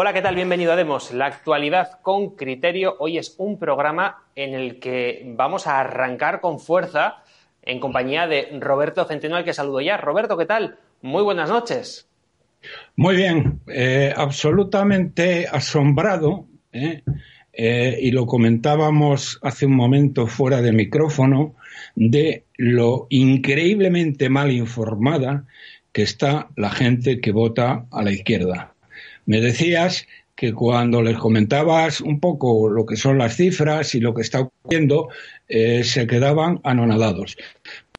Hola, ¿qué tal? Bienvenido a Demos, la actualidad con criterio. Hoy es un programa en el que vamos a arrancar con fuerza en compañía de Roberto Centeno, al que saludo ya. Roberto, ¿qué tal? Muy buenas noches. Muy bien, eh, absolutamente asombrado, ¿eh? Eh, y lo comentábamos hace un momento fuera de micrófono, de lo increíblemente mal informada que está la gente que vota a la izquierda. Me decías que cuando les comentabas un poco lo que son las cifras y lo que está ocurriendo, eh, se quedaban anonadados.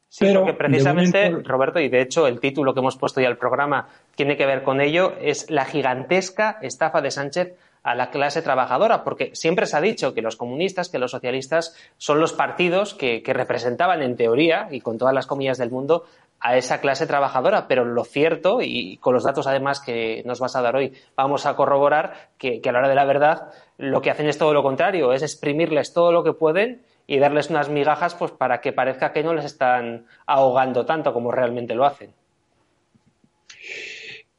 Sí, Pero porque precisamente, Roberto, y de hecho el título que hemos puesto ya al programa tiene que ver con ello, es la gigantesca estafa de Sánchez a la clase trabajadora, porque siempre se ha dicho que los comunistas, que los socialistas son los partidos que, que, representaban en teoría, y con todas las comillas del mundo, a esa clase trabajadora, pero lo cierto, y con los datos además que nos vas a dar hoy, vamos a corroborar que, a la hora de la verdad lo que hacen es todo lo contrario, es exprimirles todo lo que pueden y darles unas migajas pues para que parezca que no les están ahogando tanto como realmente lo hacen.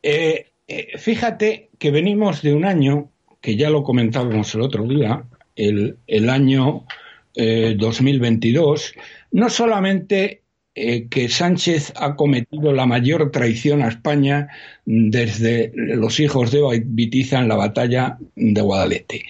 Eh, eh, fíjate que venimos de un año, que ya lo comentábamos el otro día, el, año 2022, eh, no solamente eh, que Sánchez ha cometido la mayor traición a España desde los hijos de Vitiza en la batalla de Guadalete.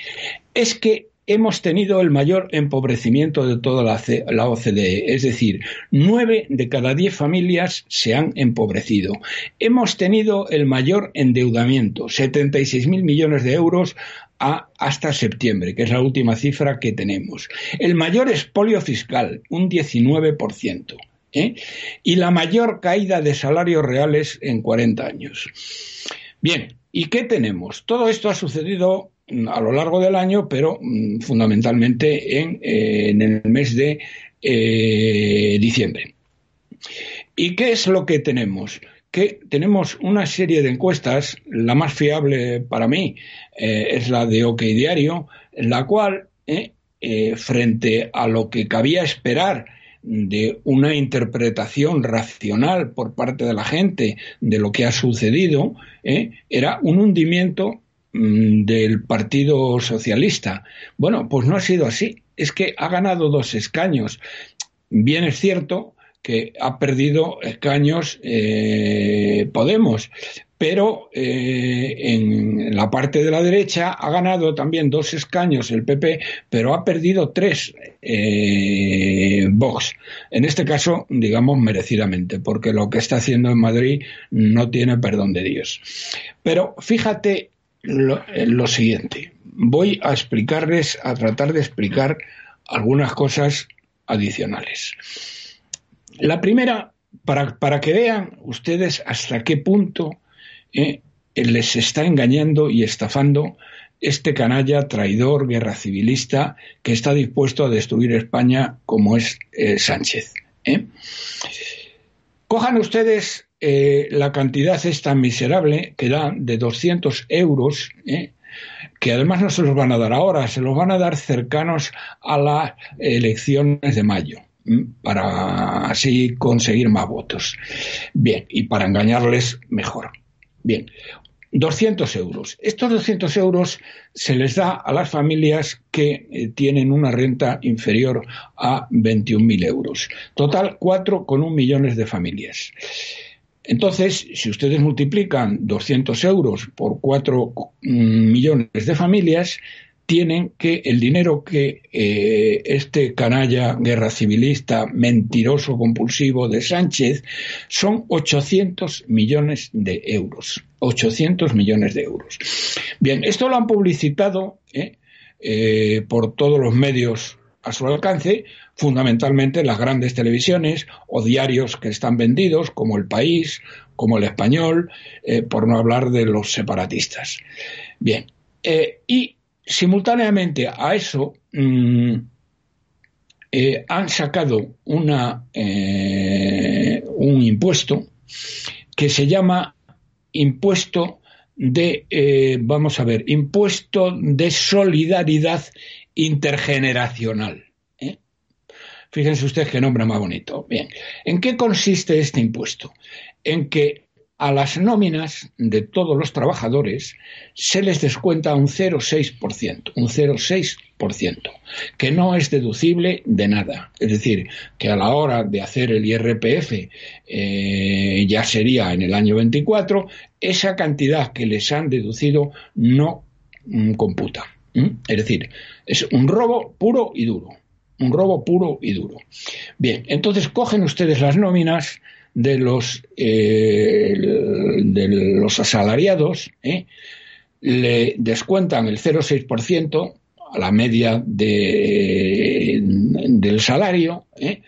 Es que hemos tenido el mayor empobrecimiento de toda la, OCDE, es decir, nueve de cada diez familias se han empobrecido. Hemos tenido el mayor endeudamiento, 76.000 millones de euros hasta septiembre, que es la última cifra que tenemos. El mayor expolio fiscal, un 19%. ¿Eh? y la mayor caída de salarios reales en 40 años. Bien, ¿y qué tenemos? Todo esto ha sucedido mm, a lo largo del año, pero mm, fundamentalmente en, eh, en, el mes de eh, diciembre. ¿Y qué es lo que tenemos? Que tenemos una serie de encuestas, la más fiable para mí es la de OK Diario, en la cual, frente a lo que cabía esperar de una interpretación racional por parte de la gente de lo que ha sucedido, ¿eh? era un hundimiento mm, del Partido Socialista. Bueno, pues no ha sido así. Es que ha ganado dos escaños. Bien es cierto que ha perdido escaños eh, Podemos, pero eh, en la parte de la derecha ha ganado también dos escaños el PP, pero ha perdido tres eh, Vox. En este caso, digamos, merecidamente, porque lo que está haciendo en Madrid no tiene perdón de Dios. Pero fíjate lo, lo siguiente. Voy a explicarles, a tratar de explicar algunas cosas adicionales. La primera, para, para que vean ustedes hasta qué punto eh, les está engañando y estafando este canalla traidor, guerra civilista, que está dispuesto a destruir España como es eh, Sánchez. ¿eh? Cojan ustedes la cantidad esta miserable que da de 200 euros, que además no se los van a dar ahora, se los van a dar cercanos a las elecciones de mayo para así conseguir más votos. Bien, y para engañarles mejor. Bien, 200 euros. Estos 200 euros se les da a las familias que eh, tienen una renta inferior a 21.000 euros. Total, 4,1 millones de familias. Entonces, si ustedes multiplican 200 euros por 4 mm, millones de familias, tienen que el dinero que eh, este canalla guerra civilista, mentiroso, compulsivo de Sánchez, son 800 millones de euros. 800 millones de euros. Bien, esto lo han publicitado eh, eh, por todos los medios a su alcance, fundamentalmente las grandes televisiones o diarios que están vendidos, como El País, como El Español, por no hablar de los separatistas. Bien, y simultáneamente a eso mm, eh, han sacado eh, un impuesto que se llama impuesto de, eh, vamos a ver, impuesto de solidaridad intergeneracional. Fíjense ustedes qué nombre más bonito. Bien, ¿en qué consiste este impuesto? En que a las nóminas de todos los trabajadores se les descuenta un 0,6%, un 0,6%, que no es deducible de nada. Es decir, que a la hora de hacer el IRPF eh, ya sería en el año 24, esa cantidad que les han deducido no mm, computa. Es decir, es un robo puro y duro. Un robo puro y duro. Bien, entonces cogen ustedes las nóminas de los, eh, de los asalariados, ¿eh? le descuentan el 0,6% a la media de, del salario. ¿eh?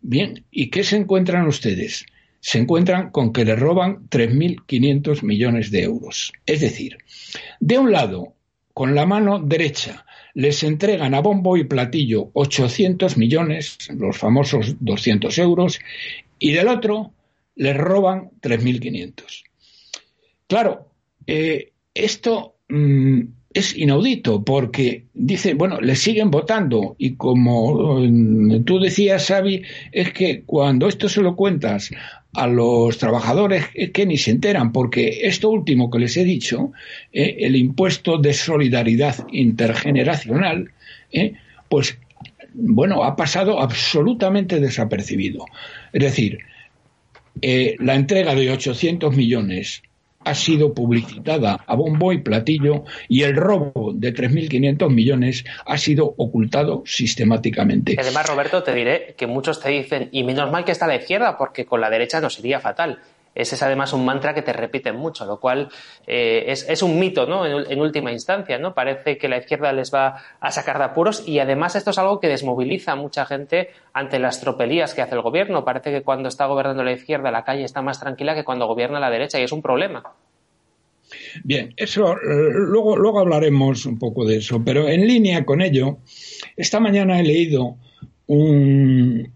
Bien, ¿y qué se encuentran ustedes? Se encuentran con que le roban 3.500 millones de euros. Es decir, de un lado, con la mano derecha, les entregan a bombo y platillo 800 millones, los famosos 200 euros, y del otro les roban 3.500. Claro, eh, esto mm, es inaudito porque dice, bueno, le siguen votando y como mm, tú decías, Xavi, es que cuando esto se lo cuentas a los trabajadores es que ni se enteran porque esto último que les he dicho, eh, el impuesto de solidaridad intergeneracional, eh, pues bueno, ha pasado absolutamente desapercibido. Es decir, eh, la entrega de 800 millones ha sido publicitada a bombo y platillo y el robo de 3.500 millones ha sido ocultado sistemáticamente. Además, Roberto, te diré que muchos te dicen, y menos mal que está la izquierda, porque con la derecha nos sería fatal. Ese es además un mantra que te repiten mucho, lo cual eh, es, un mito, ¿no? En, última instancia, ¿no? Parece que la izquierda les va a sacar de apuros y además esto es algo que desmoviliza a mucha gente ante las tropelías que hace el gobierno. Parece que cuando está gobernando la izquierda la calle está más tranquila que cuando gobierna la derecha y es un problema. Bien, eso eh, luego, luego hablaremos un poco de eso, pero en línea con ello, esta mañana he leído un,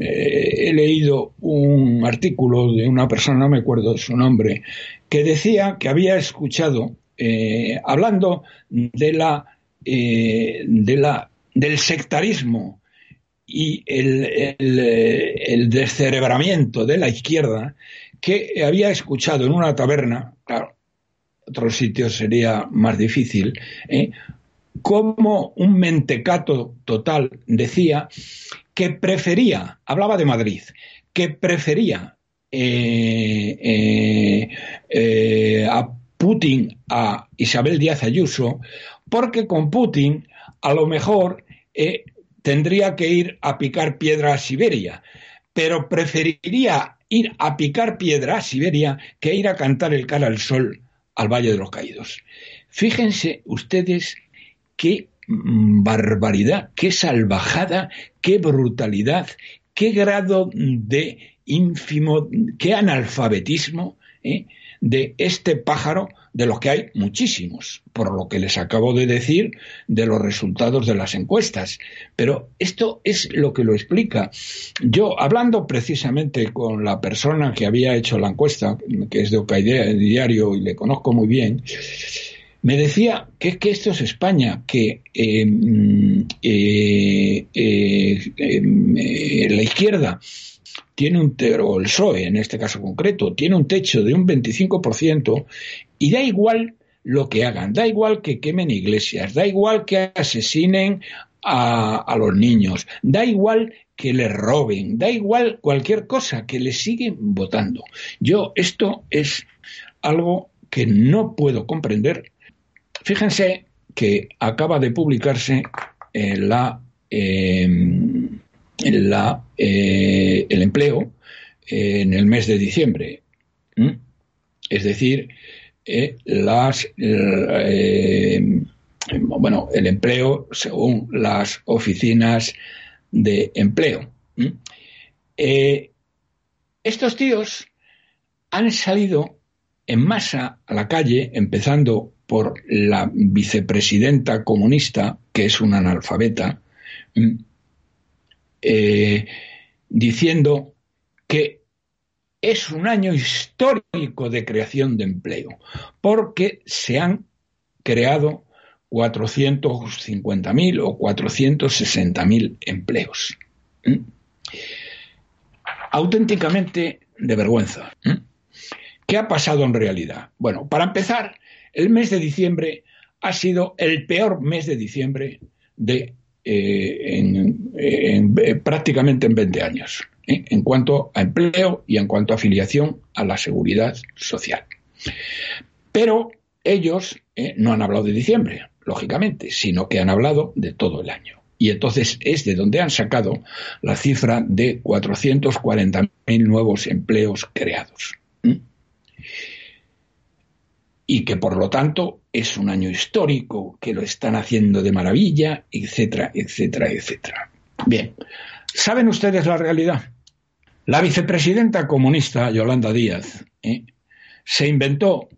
he leído un artículo de una persona, no me acuerdo de su nombre, que decía que había escuchado, eh, hablando de la, eh, de la, del sectarismo y el, el, descerebramiento de la izquierda, que había escuchado en una taberna, claro, otros sitios sería más difícil, ¿eh? Como un mentecato total decía que prefería, hablaba de Madrid, que prefería eh, eh, eh, a Putin a Isabel Díaz Ayuso, porque con Putin a lo mejor tendría que ir a picar piedra a Siberia, pero preferiría ir a picar piedra a Siberia que ir a cantar el cara al sol al Valle de los Caídos. Fíjense ustedes qué mm, barbaridad, qué salvajada, qué brutalidad, qué grado de ínfimo, qué analfabetismo ¿eh? de este pájaro, de los que hay muchísimos, por lo que les acabo de decir de los resultados de las encuestas. Pero esto es lo que lo explica. Yo, hablando precisamente con la persona que había hecho la encuesta, que es de Ocaidea Diario y le conozco muy bien, me decía que es que esto es España, que em, eh, eh, em, eh, la izquierda tiene un o el PSOE en este caso concreto, tiene un techo de un 25% y da igual lo que hagan, da igual que quemen iglesias, da igual que asesinen a, a los niños, da igual que les roben, da igual cualquier cosa, que le siguen votando. Yo, esto es algo que no puedo comprender Fíjense que acaba de publicarse la, em, eh, el empleo en el mes de diciembre. Es decir, eh, las, em, bueno, el empleo según las oficinas de empleo. Eh, estos tíos han salido en masa a la calle, empezando por la vicepresidenta comunista, que es una analfabeta, mm, eh, diciendo que es un año histórico de creación de empleo, porque se han creado 450.000 o 460.000 empleos. Mm. Auténticamente de vergüenza. Mm. ¿Qué ha pasado en realidad? Bueno, para empezar, el mes de diciembre ha sido el peor mes de diciembre de eh, prácticamente en 20 años, ¿eh? en cuanto a empleo y en cuanto a afiliación a la seguridad social. Pero ellos eh, no han hablado de diciembre, lógicamente, sino que han hablado de todo el año. Y entonces es de donde han sacado la cifra de 440.000 nuevos empleos creados. Y que por lo tanto es un año histórico, que lo están haciendo de maravilla, etcétera, etcétera, etcétera. Bien, ¿saben ustedes la realidad? La vicepresidenta comunista Yolanda Díaz ¿eh? se inventó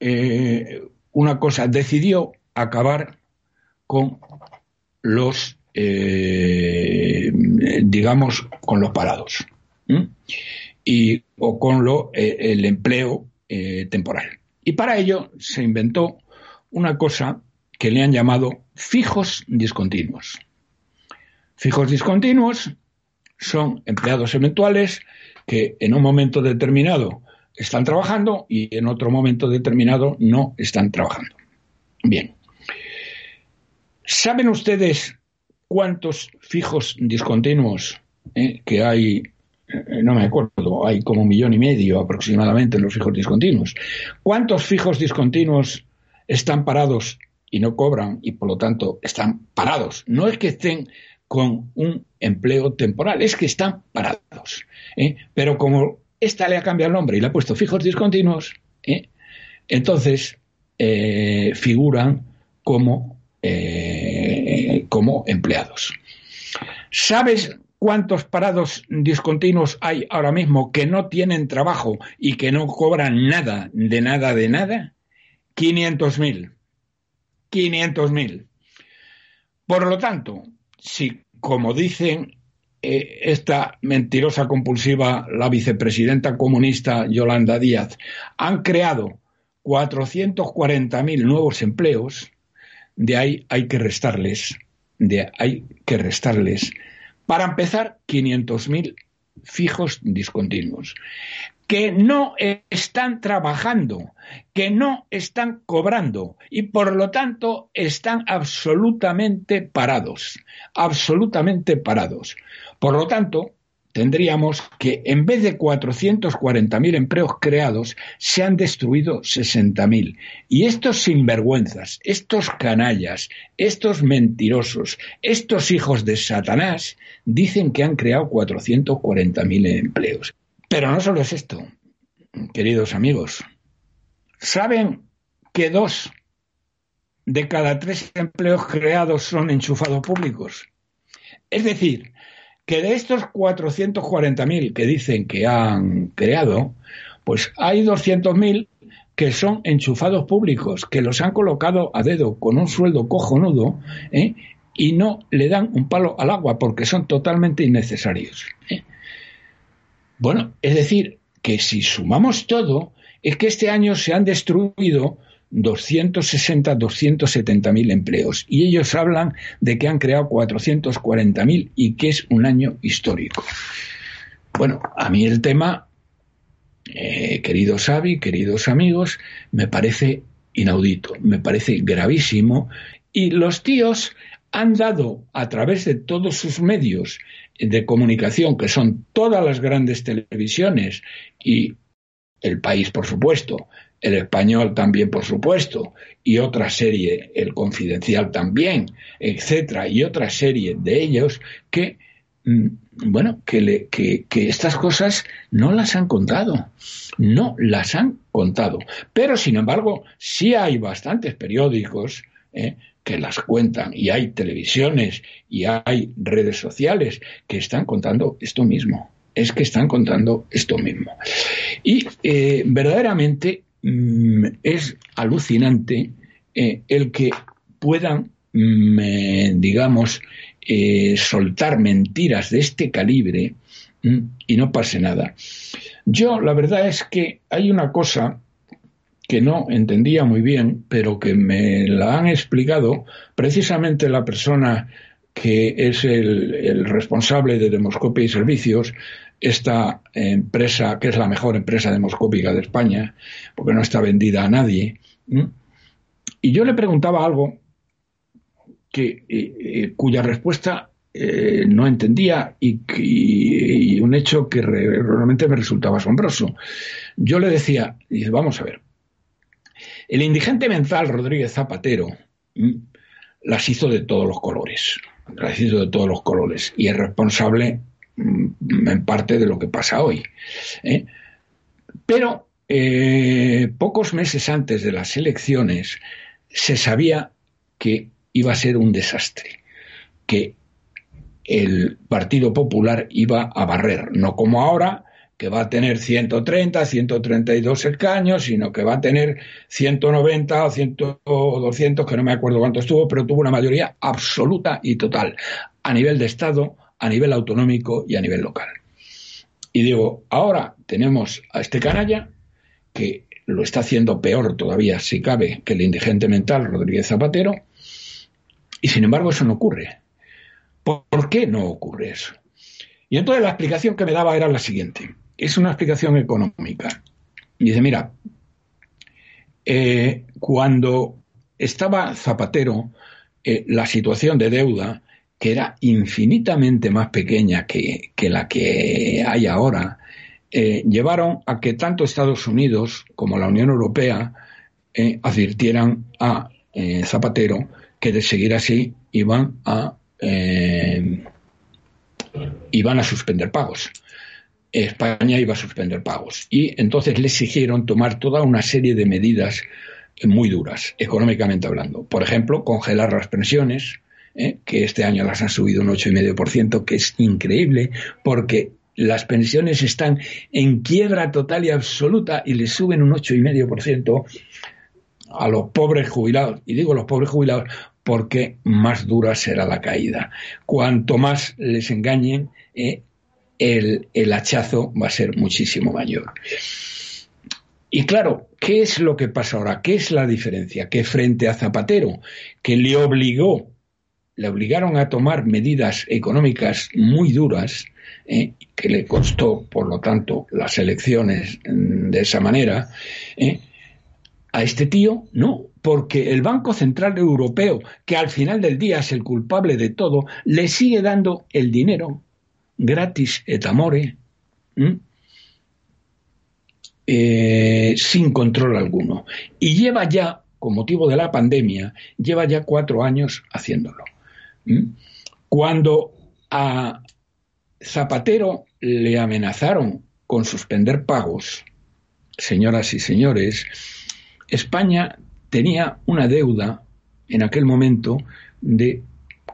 eh, una cosa, decidió acabar con los, eh, digamos, con los parados y, o con lo, el empleo temporal. Y para ello se inventó una cosa que le han llamado fijos discontinuos. Fijos discontinuos son empleados eventuales que en un momento determinado están trabajando y en otro momento determinado no están trabajando. Bien. ¿Saben ustedes cuántos fijos discontinuos eh, que hay? Eh, no me acuerdo, hay como un millón y medio aproximadamente en los fijos discontinuos. ¿Cuántos fijos discontinuos están parados y no cobran y por lo tanto están parados? No es que estén con un empleo temporal. Es que están parados. ¿eh? Pero como esta le ha cambiado el nombre y le ha puesto fijos discontinuos, ¿eh? entonces figuran como, como empleados. ¿Sabes cuántos parados discontinuos hay ahora mismo que no tienen trabajo y que no cobran nada, de nada, de nada? 500.000. 500.000. Por lo tanto, si, como dicen eh, esta mentirosa compulsiva, la vicepresidenta comunista Yolanda Díaz, han creado 440.000 nuevos empleos, de ahí hay que restarles, de hay que restarles, para empezar, 500.000 fijos discontinuos que no están trabajando, que no están cobrando y por lo tanto están absolutamente parados, absolutamente parados. Por lo tanto, tendríamos que en vez de 440.000 empleos creados, se han destruido 60.000. Y estos sinvergüenzas, estos canallas, estos mentirosos, estos hijos de Satanás, dicen que han creado 440.000 empleos. Pero no solo es esto, queridos amigos. ¿Saben que dos de cada tres empleos creados son enchufados públicos? Es decir, que de estos 440.000 que dicen que han creado, pues hay 200.000 que son enchufados públicos, que los han colocado a dedo con un sueldo cojonudo ¿eh? y no le dan un palo al agua porque son totalmente innecesarios. ¿eh? Bueno, es decir, que si sumamos todo, es que este año se han destruido 260, 270 mil empleos. Y ellos hablan de que han creado 440 mil y que es un año histórico. Bueno, a mí el tema, eh, queridos Xavi, queridos amigos, me parece inaudito, me parece gravísimo. Y los tíos han dado a través de todos sus medios de comunicación, que son todas las grandes televisiones y el país, por supuesto, el español también, por supuesto, y otra serie, el confidencial también, etcétera, y otra serie de ellos que, mm, bueno, que, que, estas cosas no las han contado, no las han contado. Pero, sin embargo, sí hay bastantes periódicos ¿eh? que las cuentan y hay televisiones y hay redes sociales que están contando esto mismo. Es que están contando esto mismo. Y eh, verdaderamente mm, es alucinante eh, el que puedan, mm, eh, digamos, soltar mentiras de este calibre mm, y no pase nada. Yo la verdad es que hay una cosa que no entendía muy bien, pero que me la han explicado precisamente la persona que es el, responsable de Demoscopia y Servicios, esta empresa, que es la mejor empresa demoscópica de España, porque no está vendida a nadie. Y yo le preguntaba algo que, eh, eh, cuya respuesta eh, no entendía y, un hecho que realmente me resultaba asombroso. Yo le decía, vamos a ver, el indigente mental Rodríguez Zapatero las hizo de todos los colores de todos los colores y es responsable mm, en parte de lo que pasa hoy. ¿eh? Pero eh, pocos meses antes de las elecciones se sabía que iba a ser un desastre, que el Partido Popular iba a barrer, no como ahora, que va a tener 130, 132 escaños, sino que va a tener 190 o 100 o 200, que no me acuerdo cuánto estuvo, pero tuvo una mayoría absoluta y total, a nivel de Estado, a nivel autonómico y a nivel local. Y digo, ahora tenemos a este canalla que lo está haciendo peor todavía, si cabe, que el indigente mental Rodríguez Zapatero, y sin embargo eso no ocurre. ¿Por qué no ocurre eso? Y entonces la explicación que me daba era la siguiente es una explicación económica. Dice, mira, eh, cuando estaba Zapatero, eh, la situación de deuda, que era infinitamente más pequeña que, la que hay ahora, eh, llevaron a que tanto Estados Unidos como la Unión Europea advirtieran a Zapatero que de seguir así iban a iban a suspender pagos. España iba a suspender pagos. Y entonces le exigieron tomar toda una serie de medidas muy duras, económicamente hablando. Por ejemplo, congelar las pensiones, ¿eh? que este año las han subido un 8,5%, que es increíble, porque las pensiones están en quiebra total y absoluta y le suben un 8,5% a los pobres jubilados. Y digo los pobres jubilados porque más dura será la caída. Cuanto más les engañen, eh, el, hachazo va a ser muchísimo mayor. Y claro, ¿qué es lo que pasa ahora? ¿Qué es la diferencia? Que frente a Zapatero, que le obligó, le obligaron a tomar medidas económicas muy duras, eh, que le costó, por lo tanto, las elecciones mm, de esa manera, eh, a este tío no, porque el Banco Central Europeo, que al final del día es el culpable de todo, le sigue dando el dinero gratis et amore, eh, sin control alguno. Y lleva ya, con motivo de la pandemia, lleva ya cuatro años haciéndolo. Cuando a Zapatero le amenazaron con suspender pagos, señoras y señores, España tenía una deuda en aquel momento de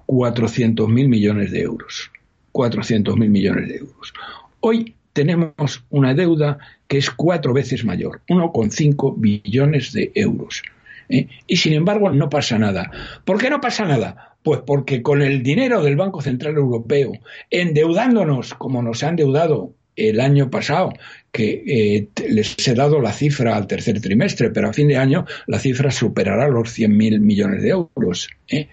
400.000 millones de euros. 400.000 millones de euros. Hoy tenemos una deuda que es cuatro veces mayor, 1,5 billones de euros. ¿eh? Y sin embargo no pasa nada. ¿Por qué no pasa nada? Pues porque con el dinero del Banco Central Europeo, endeudándonos como nos han endeudado el año pasado, que eh, les he dado la cifra al tercer trimestre, pero a fin de año la cifra superará los 100.000 millones de euros. ¿eh?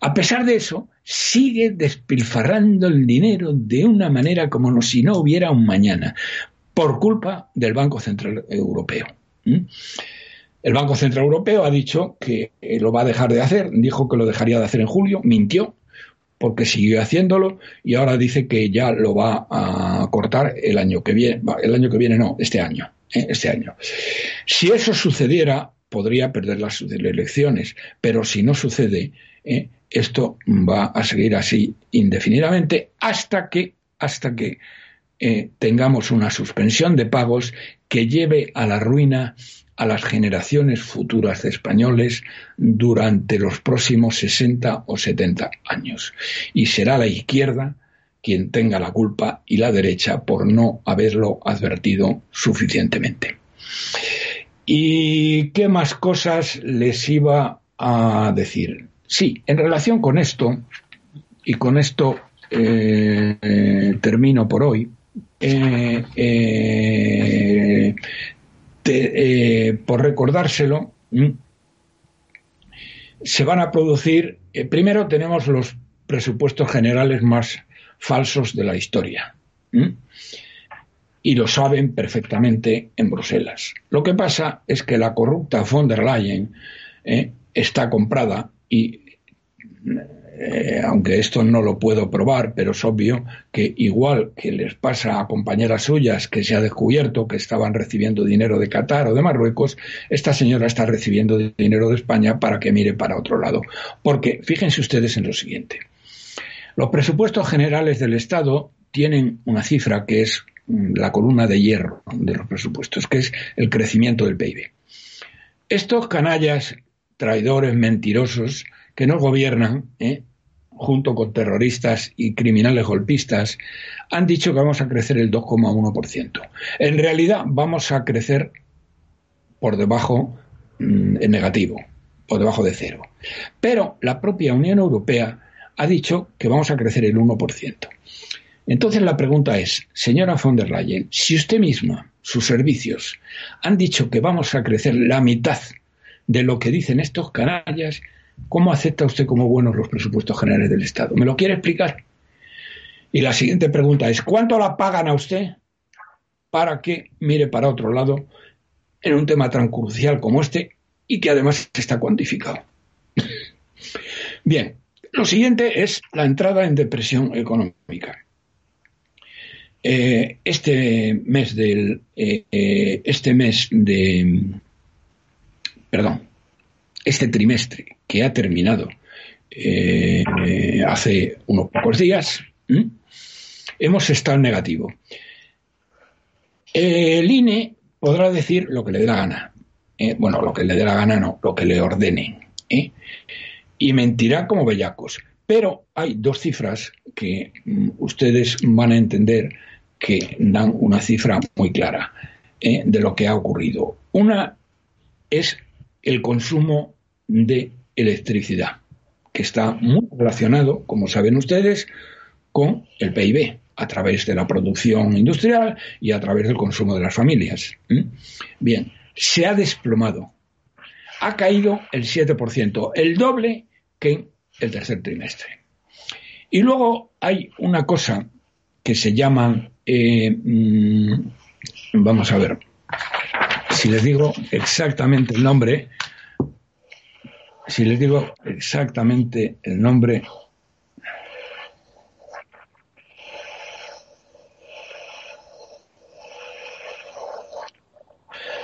A pesar de eso, sigue despilfarrando el dinero de una manera como si no hubiera un mañana, por culpa del Banco Central Europeo. El Banco Central Europeo ha dicho que lo va a dejar de hacer, dijo que lo dejaría de hacer en julio, mintió, porque siguió haciéndolo y ahora dice que ya lo va a cortar el año que viene, el año que viene no, este año, ¿eh? este año. Si eso sucediera, podría perder las elecciones, pero si no sucede, ¿eh? esto va a seguir así indefinidamente hasta que, hasta que eh, tengamos una suspensión de pagos que lleve a la ruina a las generaciones futuras de españoles durante los próximos 60 o 70 años. Y será la izquierda quien tenga la culpa y la derecha por no haberlo advertido suficientemente. ¿Y qué más cosas les iba a decir? Sí, en relación con esto, y con esto eh, eh, termino por hoy, eh, por recordárselo, se van a producir, primero tenemos los presupuestos generales más falsos de la historia. Y lo saben perfectamente en Bruselas. Lo que pasa es que la corrupta von der Leyen ¿eh? está comprada y eh, aunque esto no lo puedo probar, pero es obvio que igual que les pasa a compañeras suyas que se ha descubierto que estaban recibiendo dinero de Qatar o de Marruecos, esta señora está recibiendo dinero de España para que mire para otro lado. Porque fíjense ustedes en lo siguiente. Los presupuestos generales del Estado tienen una cifra que es mm, la columna de hierro de los presupuestos, que es el crecimiento del PIB. Estos canallas, traidores, mentirosos, que nos gobiernan, ¿eh? junto con terroristas y criminales golpistas, han dicho que vamos a crecer el 2,1%. En realidad vamos a crecer por debajo mm, en negativo, por debajo de cero. Pero la propia Unión Europea ha dicho que vamos a crecer el 1%. Entonces la pregunta es, señora von der Leyen, si usted misma, sus servicios, han dicho que vamos a crecer la mitad de lo que dicen estos canallas, ¿Cómo acepta usted como buenos los presupuestos generales del Estado? ¿Me lo quiere explicar? Y la siguiente pregunta es, ¿cuánto la pagan a usted para que mire para otro lado en un tema tan crucial como este y que además está cuantificado? Bien, lo siguiente es la entrada en depresión económica. Eh, este mes del eh, eh, este mes de perdón este trimestre que ha terminado eh, hace unos pocos días, hemos estado en negativo. El INE podrá decir lo que le dé la gana. ¿eh? bueno, lo que le dé la gana no, lo que le ordenen. ¿eh? Y mentirá como bellacos. Pero hay dos cifras que mm, ustedes van a entender que dan una cifra muy clara de lo que ha ocurrido. Una es el consumo de electricidad, que está muy relacionado, como saben ustedes, con el PIB, a través de la producción industrial y a través del consumo de las familias. Bien, se ha desplomado. Ha caído el 7%, el doble que en el tercer trimestre. Y luego hay una cosa que se llama, eh, mm, vamos a ver, si les digo exactamente el nombre, si les digo exactamente el nombre,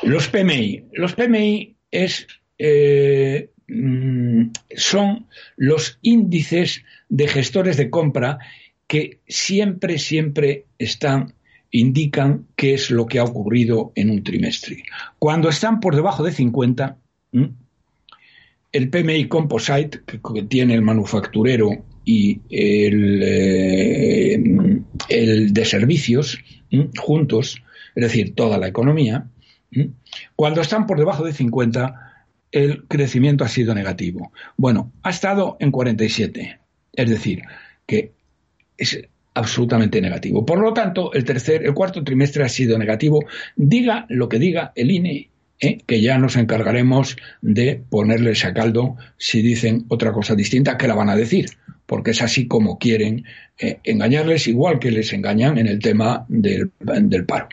los PMI. Los PMI es, eh, mm, son los índices de gestores de compra que siempre, siempre están indican qué es lo que ha ocurrido en un trimestre. Cuando están por debajo de 50, el PMI Composite que, tiene el manufacturero y el, eh, de servicios juntos, es decir, toda la economía, cuando están por debajo de 50, el crecimiento ha sido negativo. Bueno, ha estado en 47, es decir, que es absolutamente negativo. Por lo tanto, el tercer, el cuarto trimestre ha sido negativo. Diga lo que diga el INE ¿eh? que ya nos encargaremos de ponerles a caldo si dicen otra cosa distinta que la van a decir, porque es así como quieren eh, engañarles, igual que les engañan en el tema del, paro.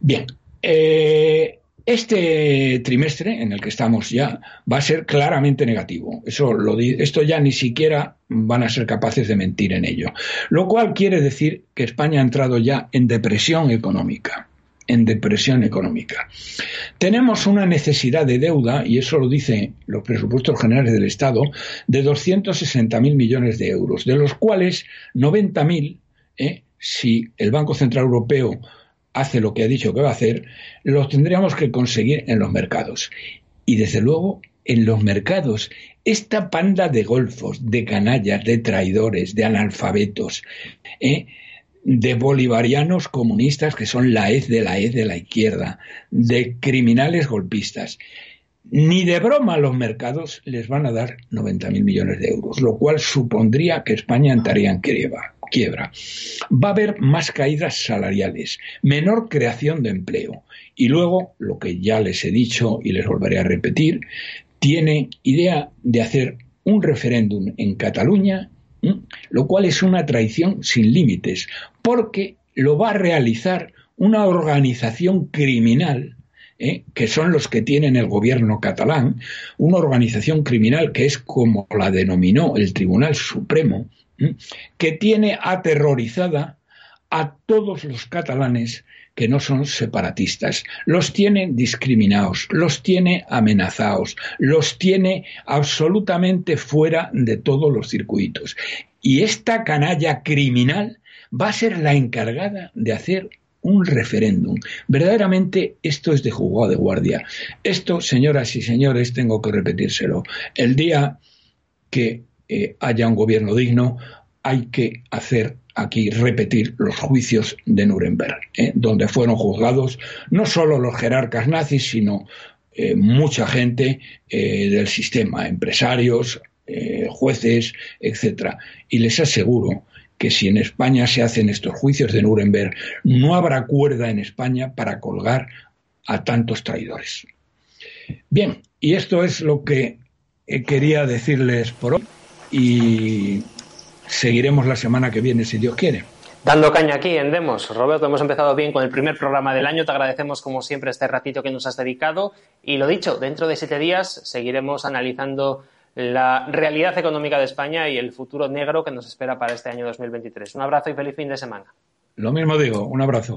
Bien, eh, este trimestre en el que estamos ya va a ser claramente negativo. Eso lo esto ya ni siquiera van a ser capaces de mentir en ello. Lo cual quiere decir que España ha entrado ya en depresión económica en depresión económica. Tenemos una necesidad de deuda, y eso lo dicen los presupuestos generales del Estado, de 260.000 millones de euros, de los cuales 90.000, ¿eh? si el Banco Central Europeo hace lo que ha dicho que va a hacer, los tendríamos que conseguir en los mercados. Y desde luego, en los mercados, esta panda de golfos, de canallas, de traidores, de analfabetos, ¿eh? De bolivarianos comunistas que son la hez de la hez de la izquierda, de criminales golpistas. Ni de broma los mercados les van a dar 90.000 millones de euros, lo cual supondría que España entraría en quiebra. Va a haber más caídas salariales, menor creación de empleo. Y luego, lo que ya les he dicho y les volveré a repetir, tiene idea de hacer un referéndum en Cataluña lo cual es una traición sin límites, porque lo va a realizar una organización criminal ¿eh? que son los que tienen el gobierno catalán, una organización criminal que es como la denominó el Tribunal Supremo, que tiene aterrorizada a todos los catalanes que no son separatistas. Los tiene discriminados, los tiene amenazados, los tiene absolutamente fuera de todos los circuitos. Y esta canalla criminal va a ser la encargada de hacer un referéndum. Verdaderamente esto es de jugado de guardia. Esto, señoras y señores, tengo que repetírselo. El día que eh, haya un gobierno digno, hay que hacer aquí repetir los juicios de Nuremberg, ¿eh? donde fueron juzgados no solo los jerarcas nazis, sino eh, mucha gente del sistema, empresarios, jueces, etcétera. Y les aseguro que si en España se hacen estos juicios de Nuremberg, no habrá cuerda en España para colgar a tantos traidores. Bien, y esto es lo que quería decirles por hoy y seguiremos la semana que viene si Dios quiere. Dando caña aquí en Demos. Roberto, hemos empezado bien con el primer programa del año. Te agradecemos como siempre este ratito que nos has dedicado. Y lo dicho, dentro de siete días seguiremos analizando la realidad económica de España y el futuro negro que nos espera para este año 2023. Un abrazo y feliz fin de semana. Lo mismo digo, un abrazo.